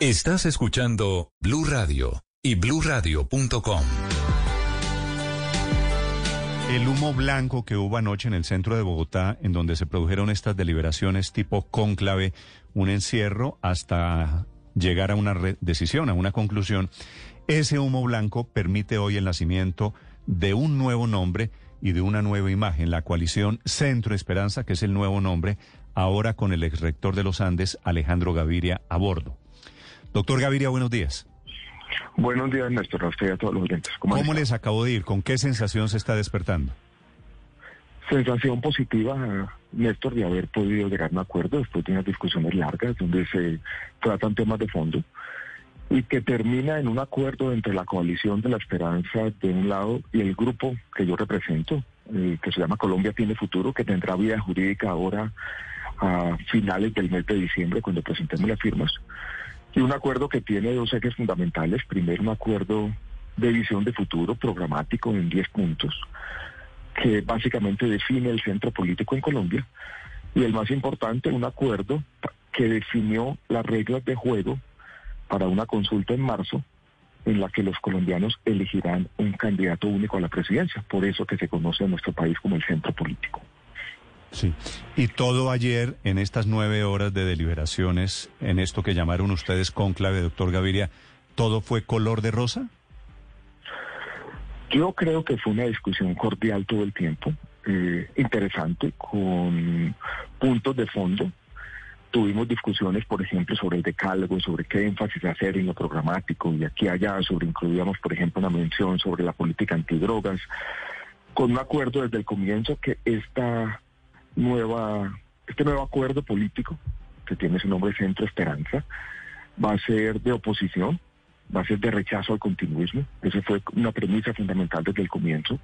Estás escuchando Blue Radio y BlueRadio.com. El humo blanco que hubo anoche en el centro de Bogotá, en donde se produjeron estas deliberaciones tipo cónclave, un encierro hasta llegar a una decisión, a una conclusión, ese humo blanco permite hoy el nacimiento de un nuevo nombre y de una nueva imagen, la coalición Centro Esperanza, que es el nuevo nombre, ahora con el exrector de los Andes, Alejandro Gaviria, a bordo. Doctor Gaviria, buenos días. Buenos días, Néstor, a usted y a todos los oyentes. ¿Cómo, ¿Cómo han les acabó de ir? ¿Con qué sensación se está despertando? Sensación positiva, Néstor, de haber podido llegar a un acuerdo después de unas discusiones largas donde se tratan temas de fondo y que termina en un acuerdo entre la coalición de la esperanza de un lado y el grupo que yo represento, eh, que se llama Colombia Tiene Futuro, que tendrá vida jurídica ahora a finales del mes de diciembre cuando presentemos las firmas. Y un acuerdo que tiene dos ejes fundamentales. Primero, un acuerdo de visión de futuro programático en 10 puntos, que básicamente define el centro político en Colombia. Y el más importante, un acuerdo que definió las reglas de juego para una consulta en marzo en la que los colombianos elegirán un candidato único a la presidencia. Por eso que se conoce en nuestro país como el centro político. Sí. Y todo ayer, en estas nueve horas de deliberaciones, en esto que llamaron ustedes cónclave, doctor Gaviria, ¿todo fue color de rosa? Yo creo que fue una discusión cordial todo el tiempo, eh, interesante, con puntos de fondo. Tuvimos discusiones, por ejemplo, sobre el decálogo, sobre qué énfasis hacer en lo programático y aquí allá, sobre incluíamos, por ejemplo, una mención sobre la política antidrogas, con un acuerdo desde el comienzo que esta nueva, este nuevo acuerdo político, que tiene su nombre Centro Esperanza, va a ser de oposición, va a ser de rechazo al continuismo. Esa fue una premisa fundamental desde el comienzo.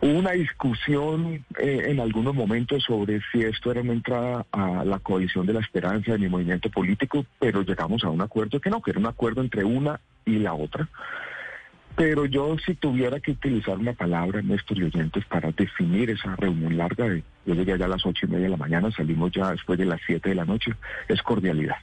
Hubo una discusión eh, en algunos momentos sobre si esto era una entrada a la coalición de la esperanza de mi movimiento político, pero llegamos a un acuerdo que no, que era un acuerdo entre una y la otra. Pero yo si tuviera que utilizar una palabra, Néstor y oyentes, para definir esa reunión larga, de, yo llegué allá a las ocho y media de la mañana, salimos ya después de las siete de la noche, es cordialidad.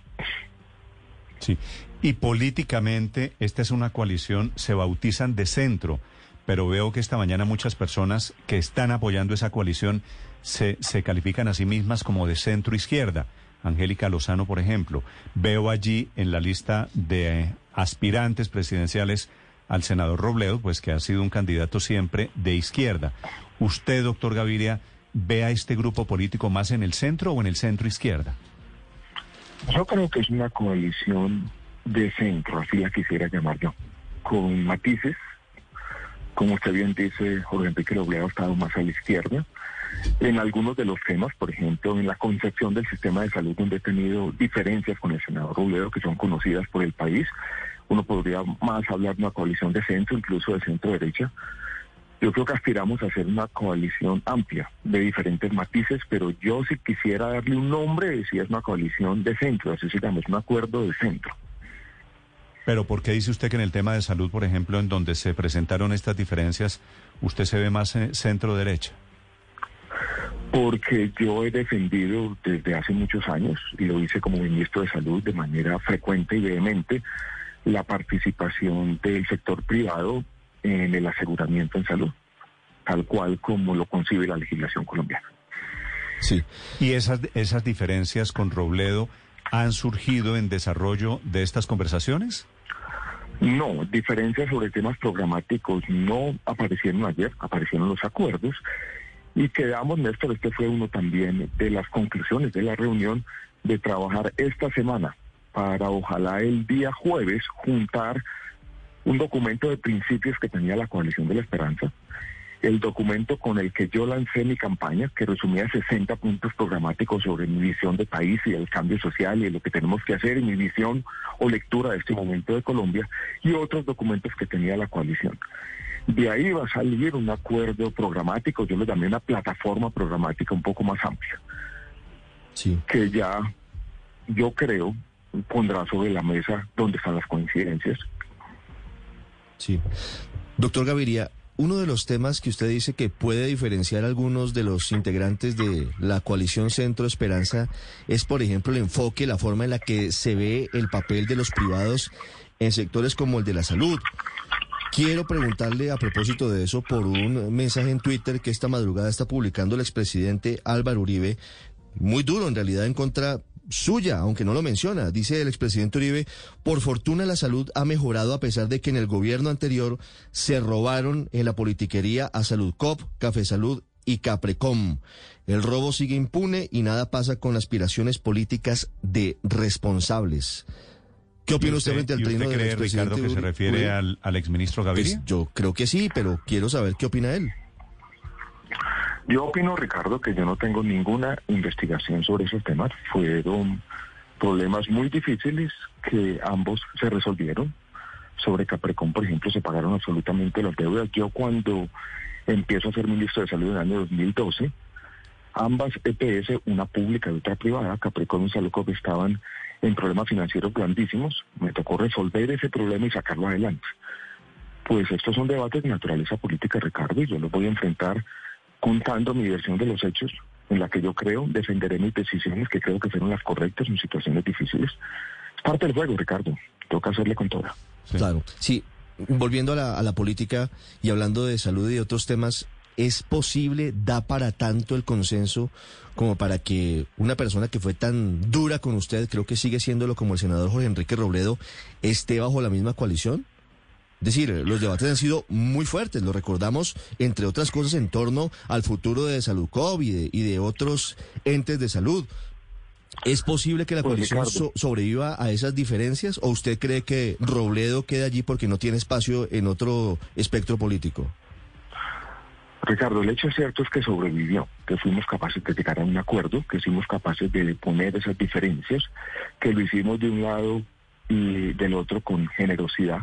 Sí. Y políticamente, esta es una coalición, se bautizan de centro, pero veo que esta mañana muchas personas que están apoyando esa coalición se, se califican a sí mismas como de centro izquierda. Angélica Lozano, por ejemplo. Veo allí en la lista de aspirantes presidenciales al senador Robledo, pues que ha sido un candidato siempre de izquierda. ¿Usted, doctor Gaviria, ve a este grupo político más en el centro o en el centro izquierda? Yo creo que es una coalición de centro, así la quisiera llamar yo, con matices. Como usted bien dice, Jorge Enrique Robledo ha estado más a la izquierda. En algunos de los temas, por ejemplo, en la concepción del sistema de salud, donde he tenido diferencias con el senador Robledo, que son conocidas por el país, uno podría más hablar de una coalición de centro, incluso de centro derecha. Yo creo que aspiramos a hacer una coalición amplia de diferentes matices, pero yo si quisiera darle un nombre, si es una coalición de centro, así se llama, es un acuerdo de centro. Pero ¿por qué dice usted que en el tema de salud, por ejemplo, en donde se presentaron estas diferencias, usted se ve más eh, centro derecha? Porque yo he defendido desde hace muchos años, y lo hice como ministro de Salud de manera frecuente y vehemente, la participación del sector privado en el aseguramiento en salud, tal cual como lo concibe la legislación colombiana. Sí. ¿Y esas, esas diferencias con Robledo han surgido en desarrollo de estas conversaciones? No, diferencias sobre temas programáticos no aparecieron ayer, aparecieron los acuerdos y quedamos, Néstor, este fue uno también de las conclusiones de la reunión de trabajar esta semana para ojalá el día jueves juntar un documento de principios que tenía la coalición de la esperanza el documento con el que yo lancé mi campaña, que resumía 60 puntos programáticos sobre mi visión de país y el cambio social y lo que tenemos que hacer y mi visión o lectura de este momento de Colombia y otros documentos que tenía la coalición. De ahí va a salir un acuerdo programático, yo le llamé una plataforma programática un poco más amplia, Sí. que ya yo creo pondrá sobre la mesa dónde están las coincidencias. Sí. Doctor Gaviria, uno de los temas que usted dice que puede diferenciar a algunos de los integrantes de la coalición Centro Esperanza es, por ejemplo, el enfoque, la forma en la que se ve el papel de los privados en sectores como el de la salud. Quiero preguntarle a propósito de eso por un mensaje en Twitter que esta madrugada está publicando el expresidente Álvaro Uribe, muy duro en realidad en contra suya, aunque no lo menciona. Dice el expresidente Uribe, por fortuna la salud ha mejorado a pesar de que en el gobierno anterior se robaron en la politiquería a Salud Cop, Café Salud y Caprecom. El robo sigue impune y nada pasa con aspiraciones políticas de responsables. ¿Qué opina usted frente al ¿Y trino del cree, Ricardo, que se refiere Uribe? al, al exministro Pues Gaviria? yo creo que sí, pero quiero saber qué opina él. Yo opino, Ricardo, que yo no tengo ninguna investigación sobre esos temas. Fueron problemas muy difíciles que ambos se resolvieron. Sobre Caprecom, por ejemplo, se pagaron absolutamente las deudas. Yo cuando empiezo a ser ministro de Salud en el año 2012, ambas EPS, una pública y otra privada, Capricornio y Saludcop, estaban en problemas financieros grandísimos. Me tocó resolver ese problema y sacarlo adelante. Pues estos son debates de naturaleza política, Ricardo, y yo los voy a enfrentar contando mi versión de los hechos, en la que yo creo, defenderé mis decisiones, que creo que fueron las correctas en situaciones difíciles. Es parte del juego, Ricardo. Toca hacerle con toda. Sí. Claro, sí. Volviendo a la, a la política y hablando de salud y de otros temas, ¿es posible, da para tanto el consenso como para que una persona que fue tan dura con usted, creo que sigue siéndolo como el senador Jorge Enrique Robledo, esté bajo la misma coalición? Es decir, los debates han sido muy fuertes, lo recordamos, entre otras cosas, en torno al futuro de Salud COVID y de, y de otros entes de salud. ¿Es posible que la Pues, coalición so- sobreviva a esas diferencias o usted cree que Robledo queda allí porque no tiene espacio en otro espectro político? Ricardo, el hecho cierto es que sobrevivió, que fuimos capaces de llegar a un acuerdo, que fuimos capaces de poner esas diferencias, que lo hicimos de un lado y del otro con generosidad.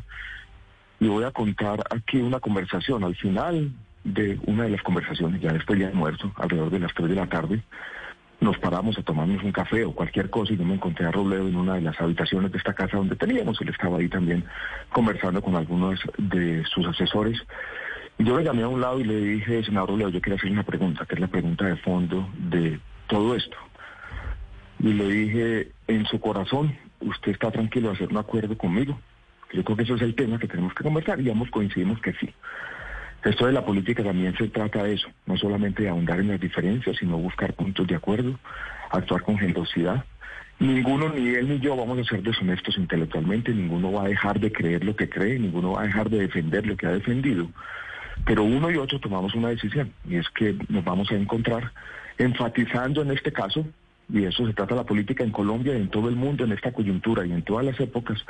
Y voy a contar aquí una conversación. Al final de una de las conversaciones, ya después de almuerzo, alrededor de las 3 de la tarde, nos paramos a tomarnos un café o cualquier cosa y yo me encontré a Robledo en una de las habitaciones de esta casa donde teníamos. Él estaba ahí también conversando con algunos de sus asesores. Y yo le llamé a un lado y le dije, senador Robledo, yo quiero hacer una pregunta, que es la pregunta de fondo de todo esto. Y le dije, en su corazón, ¿usted está tranquilo de hacer un acuerdo conmigo? Yo creo que eso es el tema que tenemos que conversar y ambos coincidimos que sí. Esto de la política también se trata de eso, no solamente de ahondar en las diferencias, sino buscar puntos de acuerdo, actuar con generosidad. Ninguno, ni él ni yo, vamos a ser deshonestos intelectualmente, ninguno va a dejar de creer lo que cree, ninguno va a dejar de defender lo que ha defendido. Pero uno y otro tomamos una decisión, y es que nos vamos a encontrar enfatizando en este caso, y de eso se trata la política en Colombia y en todo el mundo, en esta coyuntura y en todas las épocas,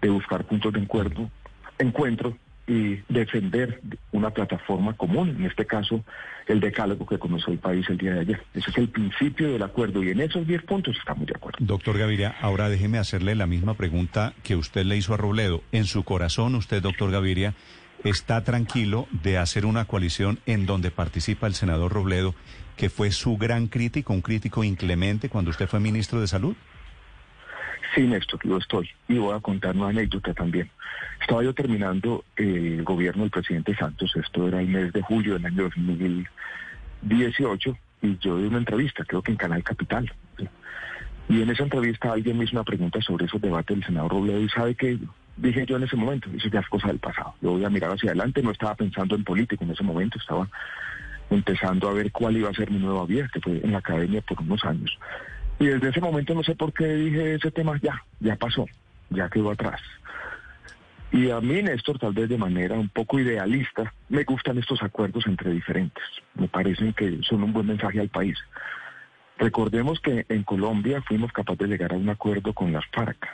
de buscar puntos de encuentro, encuentro y defender una plataforma común, en este caso el decálogo que conoció el país el día de ayer. Ese es el principio del acuerdo y en esos 10 puntos estamos de acuerdo. Doctor Gaviria, ahora déjeme hacerle la misma pregunta que usted le hizo a Robledo. En su corazón, usted, doctor Gaviria, está tranquilo de hacer una coalición en donde participa el senador Robledo, que fue su gran crítico, un crítico inclemente cuando usted fue ministro de Salud. Sí, Néstor, lo estoy. Y voy a contar una anécdota también. Estaba yo terminando eh, el gobierno del presidente Santos, esto era el mes de julio del año 2018, y yo di una entrevista, creo que en Canal Capital. Y en esa entrevista alguien me hizo una pregunta sobre esos debates del senador Robledo y sabe que dije yo en ese momento, eso ya es cosa del pasado. Yo voy a mirar hacia adelante, no estaba pensando en política en ese momento, estaba empezando a ver cuál iba a ser mi nueva vida, que fue en la academia por unos años. Y desde ese momento no sé por qué dije ese tema, ya, ya pasó, ya quedó atrás. Y a mí, Néstor, tal vez de manera un poco idealista, me gustan estos acuerdos entre diferentes. Me parecen que son un buen mensaje al país. Recordemos que en Colombia fuimos capaces de llegar a un acuerdo con las FARC.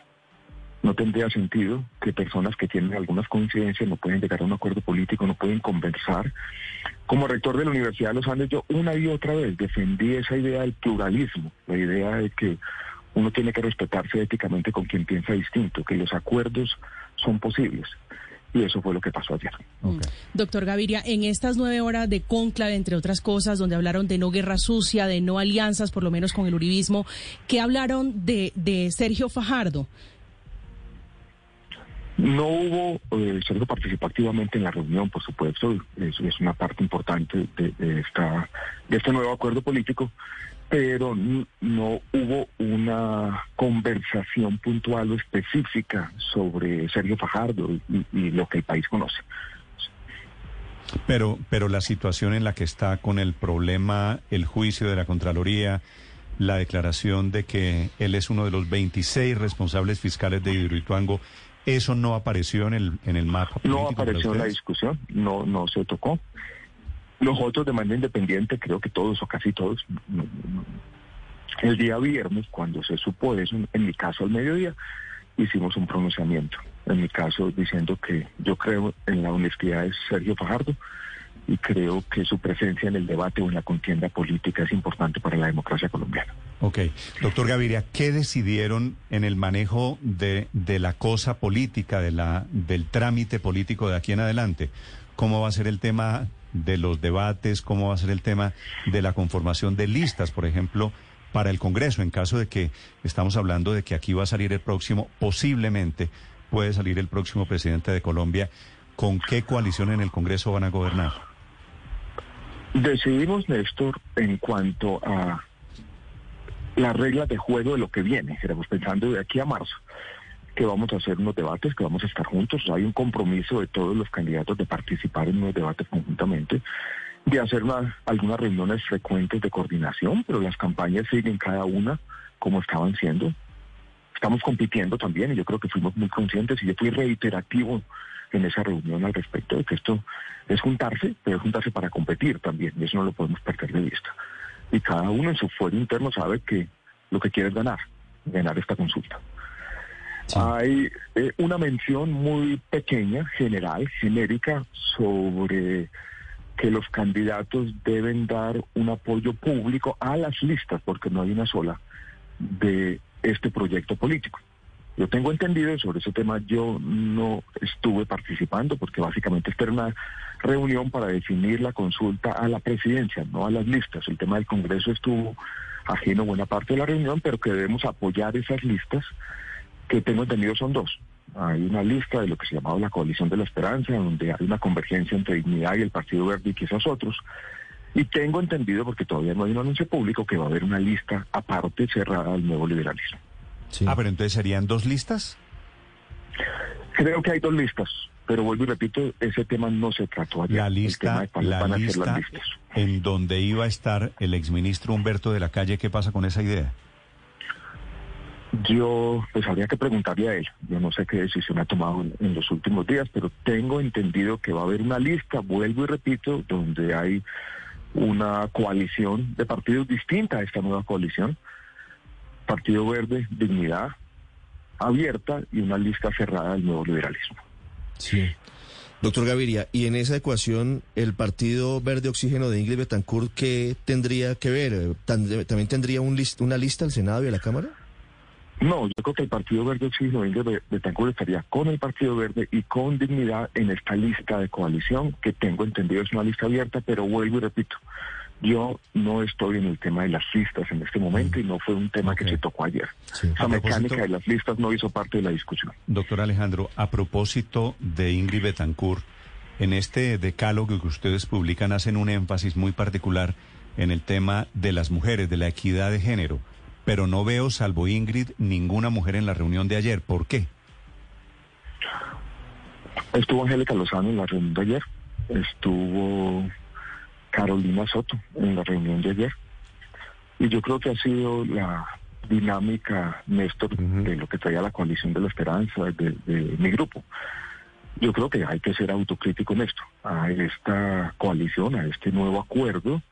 No tendría sentido que personas que tienen algunas coincidencias no pueden llegar a un acuerdo político, no pueden conversar. Como rector de la Universidad de los Andes, yo una y otra vez defendí esa idea del pluralismo, la idea de que uno tiene que respetarse éticamente con quien piensa distinto, que los acuerdos son posibles. Y eso fue lo que pasó ayer. Doctor Gaviria, en estas nueve horas de cónclave, entre otras cosas, donde hablaron de no guerra sucia, de no alianzas, por lo menos con el uribismo, ¿qué hablaron de, de Sergio Fajardo? No hubo, eh, Sergio participó activamente en la reunión, por supuesto, eso es una parte importante de, esta, de este nuevo acuerdo político, pero no hubo una conversación puntual o específica sobre Sergio Fajardo y, y, lo que el país conoce. Pero, pero la situación en la que está con el problema, el juicio de la Contraloría, la declaración de que él es uno de los 26 responsables fiscales de Hidroituango, ¿eso no apareció en el, en el mapa? No apareció en la discusión, no, no se tocó. Nosotros de manera independiente, creo que todos o casi todos, el día viernes, cuando se supo eso, en mi caso al mediodía, hicimos un pronunciamiento. En mi caso diciendo que yo creo en la honestidad de Sergio Fajardo y creo que su presencia en el debate o en la contienda política es importante para la democracia colombiana. Ok. Doctor Gaviria, ¿qué decidieron en el manejo de, de la cosa política, de la, del trámite político de aquí en adelante? ¿Cómo va a ser el tema de los debates, cómo va a ser el tema de la conformación de listas, por ejemplo, para el Congreso, en caso de que estamos hablando de que aquí va a salir el próximo, posiblemente puede salir el próximo presidente de Colombia, ¿con qué coalición en el Congreso van a gobernar? Decidimos, Néstor, en cuanto a las reglas de juego de lo que viene, estamos pensando de aquí a marzo que vamos a hacer unos debates, que vamos a estar juntos. Hay un compromiso de todos los candidatos de participar en unos debates conjuntamente, de hacer una, algunas reuniones frecuentes de coordinación, pero las campañas siguen cada una como estaban siendo. Estamos compitiendo también y yo creo que fuimos muy conscientes y yo fui reiterativo en esa reunión al respecto de que esto es juntarse, pero es juntarse para competir también y eso no lo podemos perder de vista. Y cada uno en su fuero interno sabe que lo que quiere es ganar, ganar esta consulta. Hay eh, una mención muy pequeña, general, genérica, sobre que los candidatos deben dar un apoyo público a las listas, porque no hay una sola, de este proyecto político. Yo tengo entendido sobre ese tema, yo no estuve participando porque básicamente esta era una reunión para definir la consulta a la presidencia, no a las listas. El tema del Congreso estuvo ajeno buena parte de la reunión, pero que debemos apoyar esas listas que tengo entendido son dos. Hay una lista de lo que se llamaba la coalición de la esperanza, donde hay una convergencia entre Dignidad y el Partido Verde y quizás otros. Y tengo entendido, porque todavía no hay un anuncio público, que va a haber una lista aparte cerrada al nuevo liberalismo. Ah, pero entonces serían dos listas. Creo que hay dos listas, pero vuelvo y repito, ese tema no se trató ayer. La lista, la lista en donde iba a estar el exministro Humberto de la Calle, ¿qué pasa con esa idea? Yo, pues habría que preguntarle a él. Yo no sé qué decisión ha tomado en, los últimos días, pero tengo entendido que va a haber una lista, vuelvo y repito, donde hay una coalición de partidos distinta a esta nueva coalición. Partido Verde, Dignidad, abierta y una lista cerrada del nuevo liberalismo. Sí. Doctor Gaviria, y en esa ecuación, el Partido Verde Oxígeno de Ingrid Betancourt, ¿qué tendría que ver? ¿También tendría un una lista al Senado y a la Cámara? No, yo creo que el Partido Verde Oxígeno de Betancourt estaría con el Partido Verde y con dignidad en esta lista de coalición, que tengo entendido es una lista abierta, pero vuelvo y repito, yo no estoy en el tema de las listas en este momento y no fue un tema que se tocó ayer. Esa mecánica de las listas no hizo parte de la discusión. Doctor Alejandro, a propósito de Ingrid Betancourt, en este decálogo que ustedes publican hacen un énfasis muy particular en el tema de las mujeres, de la equidad de género pero no veo, salvo Ingrid, ninguna mujer en la reunión de ayer. ¿Por qué? Estuvo Angélica Lozano en la reunión de ayer, estuvo Carolina Soto en la reunión de ayer, y yo creo que ha sido la dinámica, Néstor, de lo que traía la coalición de la esperanza, de, de mi grupo. Yo creo que hay que ser autocrítico en esto, a esta coalición, a este nuevo acuerdo,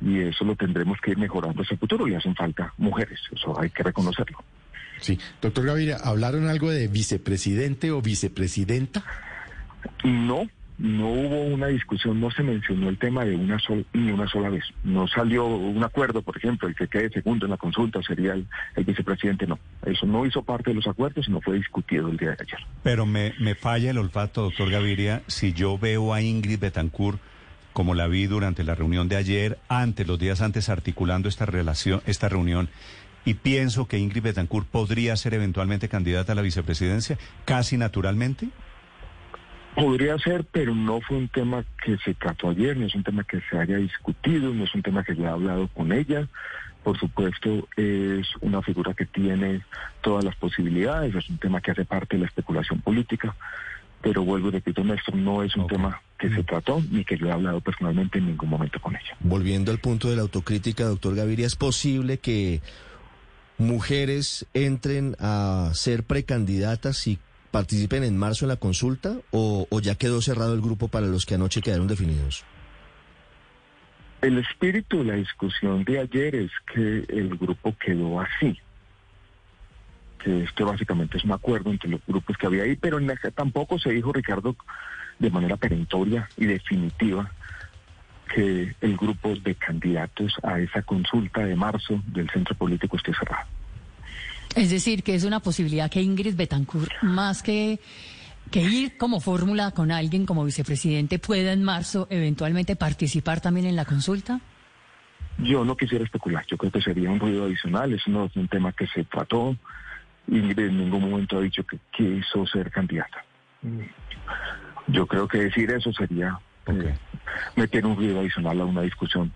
y eso lo tendremos que ir mejorando hacia el futuro y hacen falta mujeres, eso hay que reconocerlo. Sí, doctor Gaviria, ¿hablaron algo de vicepresidente o vicepresidenta? No, no hubo una discusión, no se mencionó el tema de una sola, ni una sola vez. No salió un acuerdo, por ejemplo, el que quede segundo en la consulta sería el, vicepresidente, no. Eso no hizo parte de los acuerdos y no fue discutido el día de ayer. Pero me, me falla el olfato, doctor Gaviria, si yo veo a Ingrid Betancourt como la vi durante la reunión de ayer, antes, los días antes, articulando esta relación, esta reunión, y pienso que Ingrid Betancourt podría ser eventualmente candidata a la vicepresidencia, casi naturalmente. Podría ser, pero no fue un tema que se trató ayer, no es un tema que se haya discutido, no es un tema que yo he hablado con ella. Por supuesto, es una figura que tiene todas las posibilidades, es un tema que hace parte de la especulación política, pero vuelvo y repito, Néstor, no es un tema que se mm. trató ni que yo he hablado personalmente en ningún momento con ella. Volviendo al punto de la autocrítica, doctor Gaviria, ¿es posible que mujeres entren a ser precandidatas y participen en marzo en la consulta o, ya quedó cerrado el grupo para los que anoche quedaron definidos? El espíritu de la discusión de ayer es que el grupo quedó así, que este básicamente es un acuerdo entre los grupos que había ahí, pero en tampoco se dijo, Ricardo, de manera perentoria y definitiva que el grupo de candidatos a esa consulta de marzo del centro político esté cerrado. Es decir, que es una posibilidad que Ingrid Betancourt, más que, que ir como fórmula con alguien como vicepresidente, pueda en marzo eventualmente participar también en la consulta? Yo no quisiera especular, yo creo que sería un ruido adicional, es no es un tema que se trató. Ingrid en ningún momento ha dicho que quiso ser candidata. Yo creo que decir eso sería eh, meter un ruido adicional a una discusión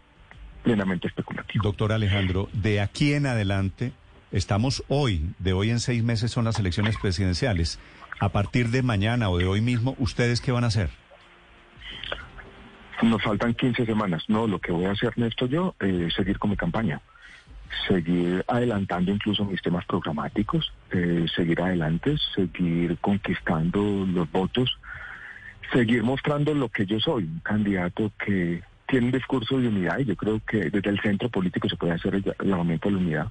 plenamente especulativa. Doctor Alejandro, de aquí en adelante, Estamos hoy, de hoy en seis meses son las elecciones presidenciales. A partir de mañana o de hoy mismo, ¿ustedes qué van a hacer? Nos faltan 15 semanas. No, lo que voy a hacer, Néstor, yo, eh, es seguir con mi campaña. Seguir adelantando incluso mis temas programáticos, eh, seguir adelante, seguir conquistando los votos, seguir mostrando lo que yo soy, un candidato que tiene un discurso de unidad y yo creo que desde el centro político se puede hacer el llamamiento a la unidad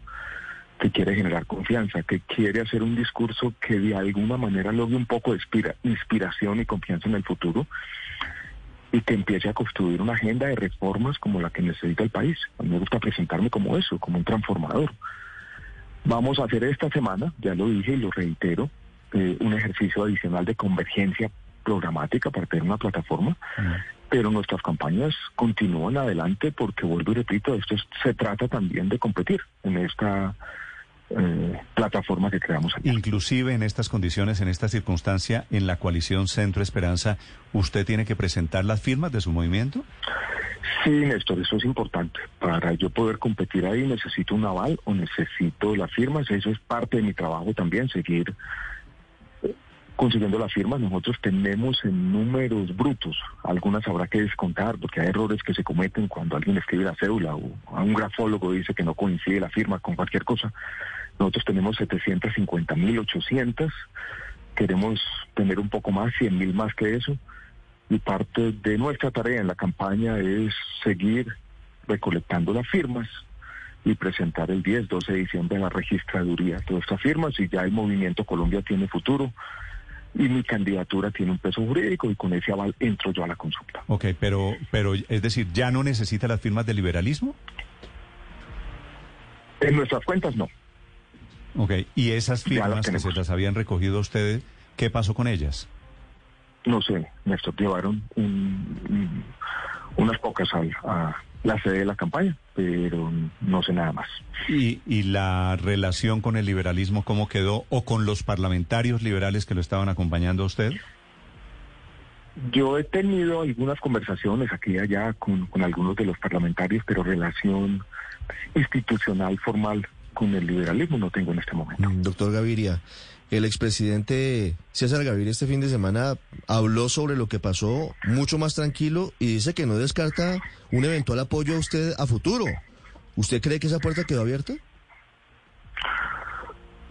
que quiere generar confianza, que quiere hacer un discurso que de alguna manera logre un poco de inspiración y confianza en el futuro y que empiece a construir una agenda de reformas como la que necesita el país. A mí me gusta presentarme como eso, como un transformador. Vamos a hacer esta semana, ya lo dije y lo reitero, eh, un ejercicio adicional de convergencia programática para tener una plataforma, pero nuestras campañas continúan adelante porque, vuelvo y repito, esto se trata también de competir en esta eh, plataforma que creamos aquí. Inclusive en estas condiciones, en esta circunstancia, en la coalición Centro Esperanza, ¿usted tiene que presentar las firmas de su movimiento? Sí, Néstor, eso es importante. Para yo poder competir ahí necesito un aval o necesito las firmas. Eso es parte de mi trabajo también, seguir eh, consiguiendo las firmas. Nosotros tenemos en números brutos, algunas habrá que descontar porque hay errores que se cometen cuando alguien escribe la cédula o a un grafólogo dice que no coincide la firma con cualquier cosa. Nosotros tenemos 750 mil 800, queremos tener un poco más, 100 mil más que eso, y parte de nuestra tarea en la campaña es seguir recolectando las firmas y presentar el 10, 12 de diciembre a la registraduría todas estas firmas y ya el movimiento Colombia tiene futuro y mi candidatura tiene un peso jurídico y con ese aval entro yo a la consulta. Ok, pero, pero es decir, ¿ya no necesita las firmas de liberalismo? En nuestras cuentas no. Ok, ¿y esas firmas que se las habían recogido ustedes, qué pasó con ellas? No sé, Néstor, llevaron unas pocas a, la sede de la campaña, pero no sé nada más. ¿Y, ¿Y la relación con el liberalismo cómo quedó o con los parlamentarios liberales que lo estaban acompañando a usted? Yo he tenido algunas conversaciones aquí y allá con, con algunos de los parlamentarios, pero relación institucional formal con el liberalismo no tengo en este momento. Mm, doctor Gaviria, el expresidente César Gaviria este fin de semana habló sobre lo que pasó mucho más tranquilo y dice que no descarta un eventual apoyo a usted a futuro. ¿Usted cree que esa puerta quedó abierta?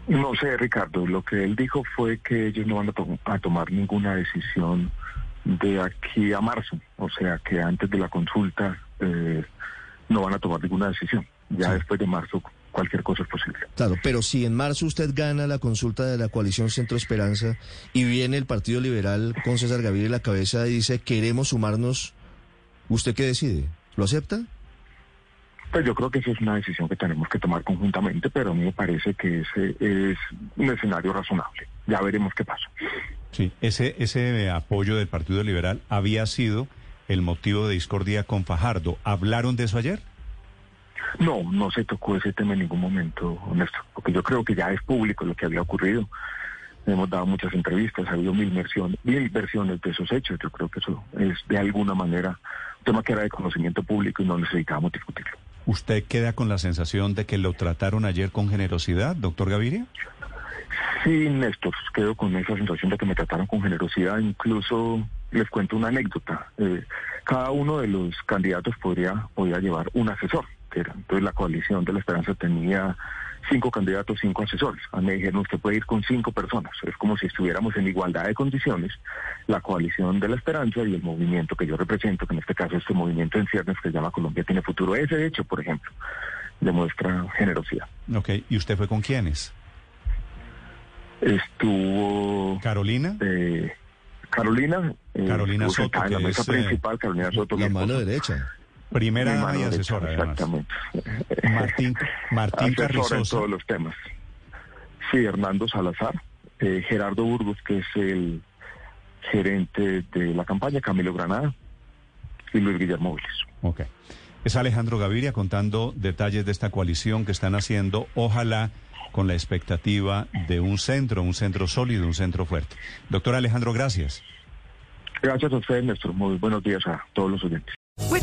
No sé, Ricardo. Lo que él dijo fue que ellos no van a, tomar ninguna decisión de aquí a marzo. O sea, que antes de la consulta eh, no van a tomar ninguna decisión. Ya después de marzo cualquier cosa es posible. Claro, pero si en marzo usted gana la consulta de la coalición Centro Esperanza y viene el Partido Liberal con César Gaviria en la cabeza y dice queremos sumarnos, ¿usted qué decide? ¿Lo acepta? Pues yo creo que esa es una decisión que tenemos que tomar conjuntamente, pero a mí me parece que ese es un escenario razonable. Ya veremos qué pasa. Sí, ese, ese apoyo del Partido Liberal había sido el motivo de discordia con Fajardo. ¿Hablaron de eso ayer? No, no se tocó ese tema en ningún momento, honesto, porque yo creo que ya es público lo que había ocurrido. Hemos dado muchas entrevistas, ha habido mil versiones, mil versiones de esos hechos. Yo creo que eso es de alguna manera un tema que era de conocimiento público y no necesitábamos discutirlo. ¿Usted queda con la sensación de que lo trataron ayer con generosidad, doctor Gaviria? Sí, Néstor, quedo con esa sensación de que me trataron con generosidad. Incluso les cuento una anécdota. Eh, cada uno de los candidatos podría, podría llevar un asesor. Entonces la coalición de la esperanza tenía cinco candidatos, cinco asesores. A mí me dijeron, usted puede ir con cinco personas. Es como si estuviéramos en igualdad de condiciones, la coalición de la esperanza y el movimiento que yo represento, que en este caso este movimiento en ciernes que se llama Colombia Tiene Futuro. Ese hecho, por ejemplo, demuestra generosidad. Ok, ¿y usted fue con quiénes? Estuvo... ¿Carolina? Eh, Carolina. eh, Carolina Soto, en la mesa es, eh, principal, Carolina Soto. mi La mano esposa. derecha. Primera dama y derecha, asesora, además. Exactamente. Martín, Martín Asesora en Carrizosa. todos los temas. Sí, Hernando Salazar, eh, Gerardo Burgos, que es el gerente de la campaña, Camilo Granada y Luis Guillermo Vélez. Ok. Es Alejandro Gaviria contando detalles de esta coalición que están haciendo, ojalá con la expectativa de un centro, un centro sólido, un centro fuerte. Doctor Alejandro, gracias. Gracias a ustedes, Néstor. Muy buenos días a todos los oyentes.